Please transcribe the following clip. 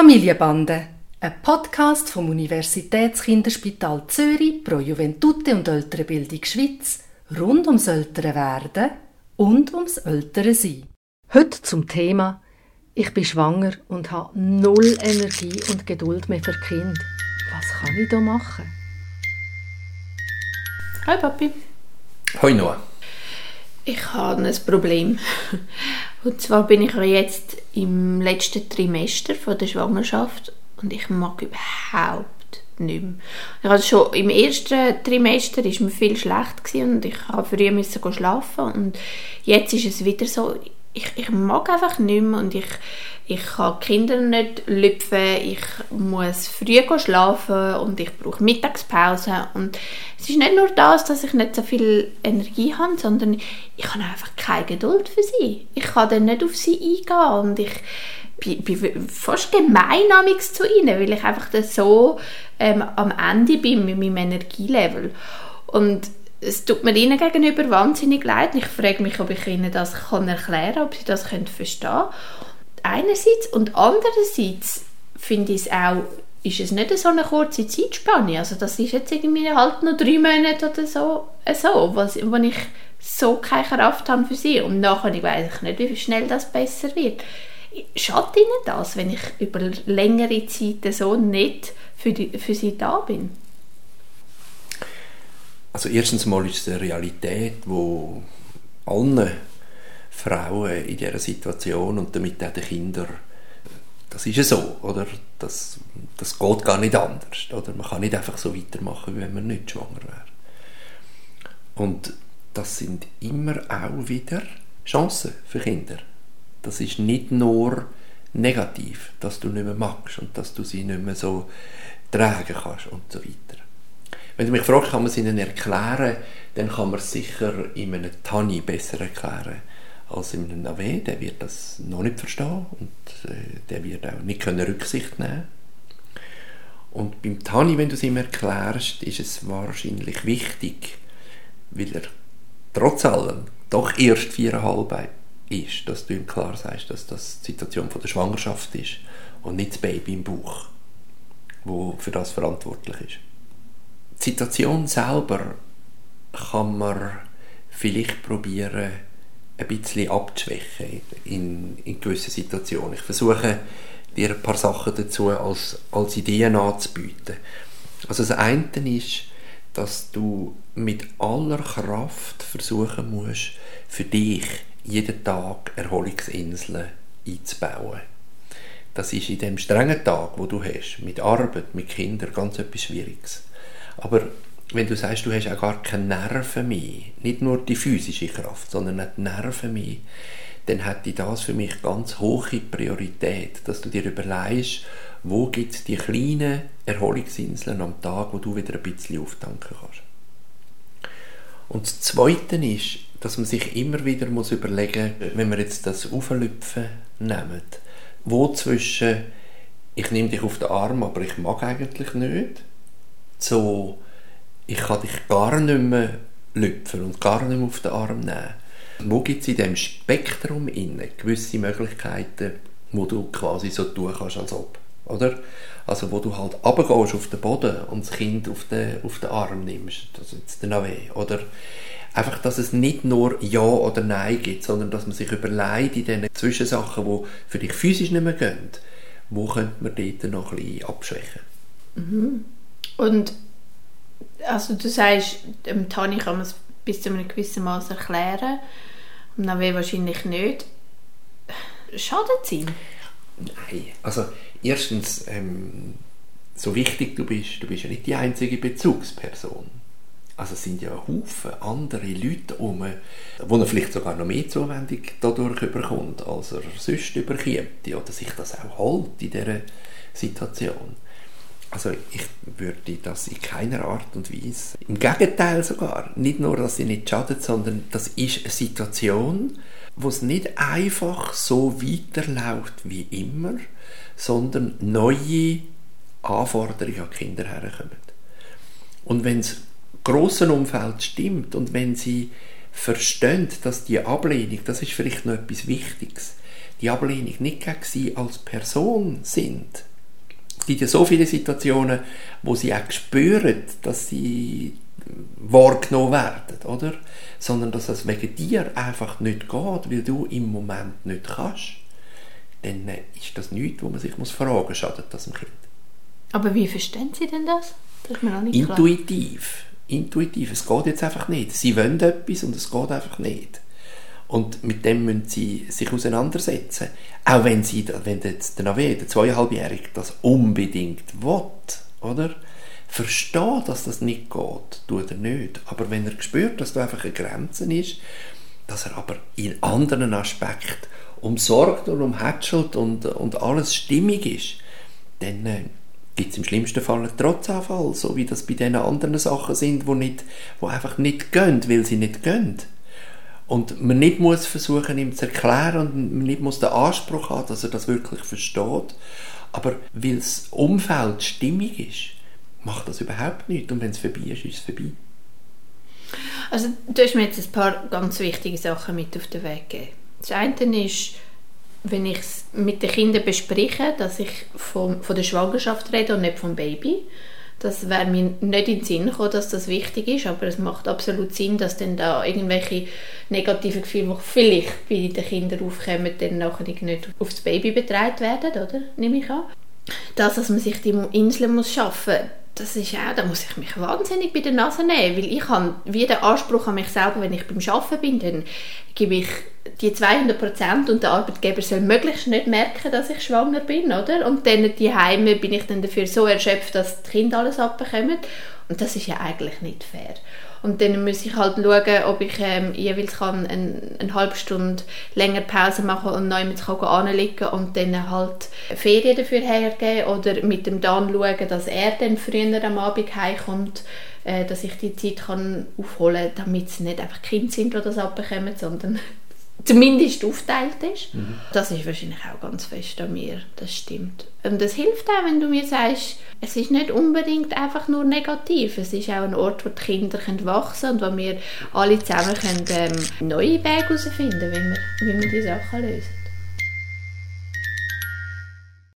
Familienbande, ein Podcast vom Universitätskinderspital Zürich pro Juventute und Ältere Bildung Schweiz rund ums ältere Werden und ums ältere Sein. Heute zum Thema Ich bin schwanger und habe null Energie und Geduld mehr für Kind. Was kann ich da machen? Hi Papi. Hoi Noah. Ich habe ein Problem. Und zwar bin ich ja jetzt im letzten Trimester von der Schwangerschaft und ich mag überhaupt nicht mehr. Hatte schon im ersten Trimester ist mir viel schlecht und ich habe früher müssen schlafen und jetzt ist es wieder so, ich, ich mag einfach nicht mehr und ich, ich kann Kinder nicht lüpfen, ich muss früh schlafen und ich brauche Mittagspause und es ist nicht nur das, dass ich nicht so viel Energie habe, sondern ich habe einfach keine Geduld für sie. Ich kann dann nicht auf sie eingehen und ich bin, bin fast gemein zu ihnen, weil ich einfach so ähm, am Ende bin mit meinem Energielevel und es tut mir ihnen gegenüber wahnsinnig leid. Ich frage mich, ob ich ihnen das kann erklären kann, ob sie das können verstehen können. Einerseits und andererseits finde ich es auch, ist es nicht so eine kurze Zeitspanne. Also das ist jetzt irgendwie halt noch drei Monate oder so, äh, so was, wo ich so keine Kraft habe für sie. Und nachher weiß ich nicht, wie schnell das besser wird. Schadet ihnen das, wenn ich über längere Zeit so nicht für, die, für sie da bin? Also erstens mal ist es eine Realität, wo allen Frauen in dieser Situation und damit auch den Kindern, das ist ja so, oder? Das, das geht gar nicht anders, oder? Man kann nicht einfach so weitermachen, wie wenn man nicht schwanger wäre. Und das sind immer auch wieder Chancen für Kinder. Das ist nicht nur negativ, dass du nicht mehr magst und dass du sie nicht mehr so tragen kannst und so weiter. Wenn du mich fragst, kann man es ihnen erklären, dann kann man es sicher in einem Tani besser erklären als in einem Nave. Der wird das noch nicht verstehen und äh, der wird auch nicht können Rücksicht nehmen Und beim Tani, wenn du es ihm erklärst, ist es wahrscheinlich wichtig, weil er trotz allem doch erst viereinhalb ist, dass du ihm klar sagst, dass das die Situation von der Schwangerschaft ist und nicht das Baby im Bauch, wo für das verantwortlich ist. Die Situation selber kann man vielleicht probieren, ein bisschen abzuschwächen in, in gewissen Situationen. Ich versuche, dir ein paar Sachen dazu als, als Ideen anzubieten. Also das eine ist, dass du mit aller Kraft versuchen musst, für dich jeden Tag Erholungsinseln einzubauen. Das ist in dem strengen Tag, wo du hast, mit Arbeit, mit Kindern, ganz etwas Schwieriges. Aber wenn du sagst, du hast auch gar keine Nerven mehr, nicht nur die physische Kraft, sondern auch die Nerven mehr, dann hätte das für mich ganz hohe Priorität, dass du dir überlegst, wo gibt es die kleinen Erholungsinseln am Tag, wo du wieder ein bisschen auftanken kannst. Und das Zweite ist, dass man sich immer wieder muss überlegen muss, wenn wir jetzt das Auflüpfen nehmen, wo zwischen ich nehme dich auf den Arm, aber ich mag eigentlich nicht, so, ich kann dich gar nicht mehr lüpfen und gar nicht mehr auf den Arm nehmen. Wo gibt es in diesem Spektrum gewisse Möglichkeiten, wo du quasi so tun kannst, als ob, oder? Also wo du halt runtergehst auf den Boden und das Kind auf den, auf den Arm nimmst, das ist jetzt der weh, oder? Einfach, dass es nicht nur Ja oder Nein gibt, sondern dass man sich überlegt in diesen Zwischensachen, die für dich physisch nicht mehr gehen, wo könnte man dort noch ein bisschen abschwächen. Mhm. Und also du sagst, dem Tani kann man es bis zu einem gewissen Maß erklären, und Nave wahrscheinlich nicht. Schadet es ihm? Nein, also erstens, ähm, so wichtig du bist, du bist ja nicht die einzige Bezugsperson. Also es sind ja Haufen andere Leute herum, wo er vielleicht sogar noch mehr Zuwendung dadurch überkommt, als er sonst überkommt, oder sich das auch hält in dieser Situation. Also ich würde das in keiner Art und Weise. Im Gegenteil sogar. Nicht nur, dass sie nicht schadet, sondern das ist eine Situation, wo es nicht einfach so weiterläuft wie immer, sondern neue Anforderungen an Kinder herkommen. Und wenn es grossen Umfeld stimmt und wenn sie verstehen, dass die Ablehnung, das ist vielleicht noch etwas Wichtiges, die Ablehnung nicht gegen sie als Person sind, gibt ja so viele Situationen, wo sie auch spüren, dass sie wahrgenommen werden, oder? Sondern dass es wegen dir einfach nicht geht, weil du im Moment nicht kannst. Dann ist das nichts, wo man sich muss fragen muss, schadet das dem Kind. Aber wie verstehen Sie denn das? das Intuitiv. Klar. Intuitiv. Es geht jetzt einfach nicht. Sie wollen etwas und es geht einfach nicht. Und mit dem müssen sie sich auseinandersetzen. Auch wenn, sie, wenn der Nave, der Zweieinhalbjährige, das unbedingt will, oder? Verstehe, dass das nicht geht, tut er nicht. Aber wenn er spürt, dass da einfach eine Grenze ist, dass er aber in anderen Aspekten umsorgt und umhätschelt und, und alles stimmig ist, dann äh, gibt es im schlimmsten Fall einen Trotzanfall, so wie das bei den anderen Sachen sind, wo, nicht, wo einfach nicht gehen, weil sie nicht gehen. Und man nicht muss versuchen, ihm zu erklären und man nicht muss den Anspruch haben, dass er das wirklich versteht. Aber weil das Umfeld stimmig ist, macht das überhaupt nichts. Und wenn es vorbei ist, ist es vorbei. Also du hast mir jetzt ein paar ganz wichtige Sachen mit auf den Weg gegeben. Das eine ist, wenn ich es mit den Kindern bespreche, dass ich vom, von der Schwangerschaft rede und nicht vom Baby. Das wäre mir nicht in den Sinn gekommen, dass das wichtig ist, aber es macht absolut Sinn, dass dann da irgendwelche negativen Gefühle, die vielleicht bei den Kindern aufkommen, dann nachher nicht aufs Baby betreut werden, oder? Nehme ich an. Das, dass man sich die Inseln muss schaffen muss, das ist auch, da muss ich mich wahnsinnig bei der Nase nehmen, weil ich habe wie den Anspruch an mich selber, wenn ich beim Arbeiten bin, dann gebe ich die 200 Prozent und der Arbeitgeber soll möglichst nicht merken, dass ich schwanger bin, oder? Und dann die Heime bin ich dann dafür so erschöpft, dass die Kinder alles abbekommen und das ist ja eigentlich nicht fair. Und dann muss ich halt schauen, ob ich ähm, jeweils kann eine, eine halbe Stunde länger Pause machen und neu mit anliegen und dann halt Ferien dafür hergeben oder mit dem dann schauen, dass er dann früher am Abend heimkommt, äh, dass ich die Zeit kann aufholen kann, damit es nicht einfach Kinder sind, die das abbekommen, sondern zumindest aufteilt ist. Mhm. Das ist wahrscheinlich auch ganz fest an mir, das stimmt. Und das hilft auch, wenn du mir sagst, es ist nicht unbedingt einfach nur negativ, es ist auch ein Ort, wo die Kinder können wachsen können und wo wir alle zusammen können, ähm, neue Wege herausfinden können, wie wir, wie wir die Sachen lösen.